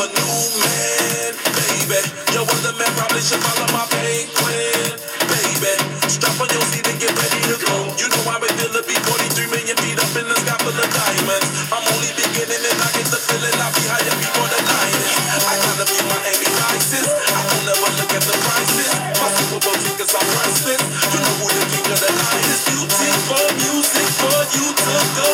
a new man, baby. Your other man probably should follow my pain plan, baby. Strap on your seat and get ready to go. You know I've been feeling be 43 million feet up in the sky full of diamonds. I'm only beginning and I get the feeling I'll be higher before the night is. I gotta be my Amy crisis. I don't ever look at the prices. My Super Bowl tickets are priceless. You know who the king of the night is. for music for you to go.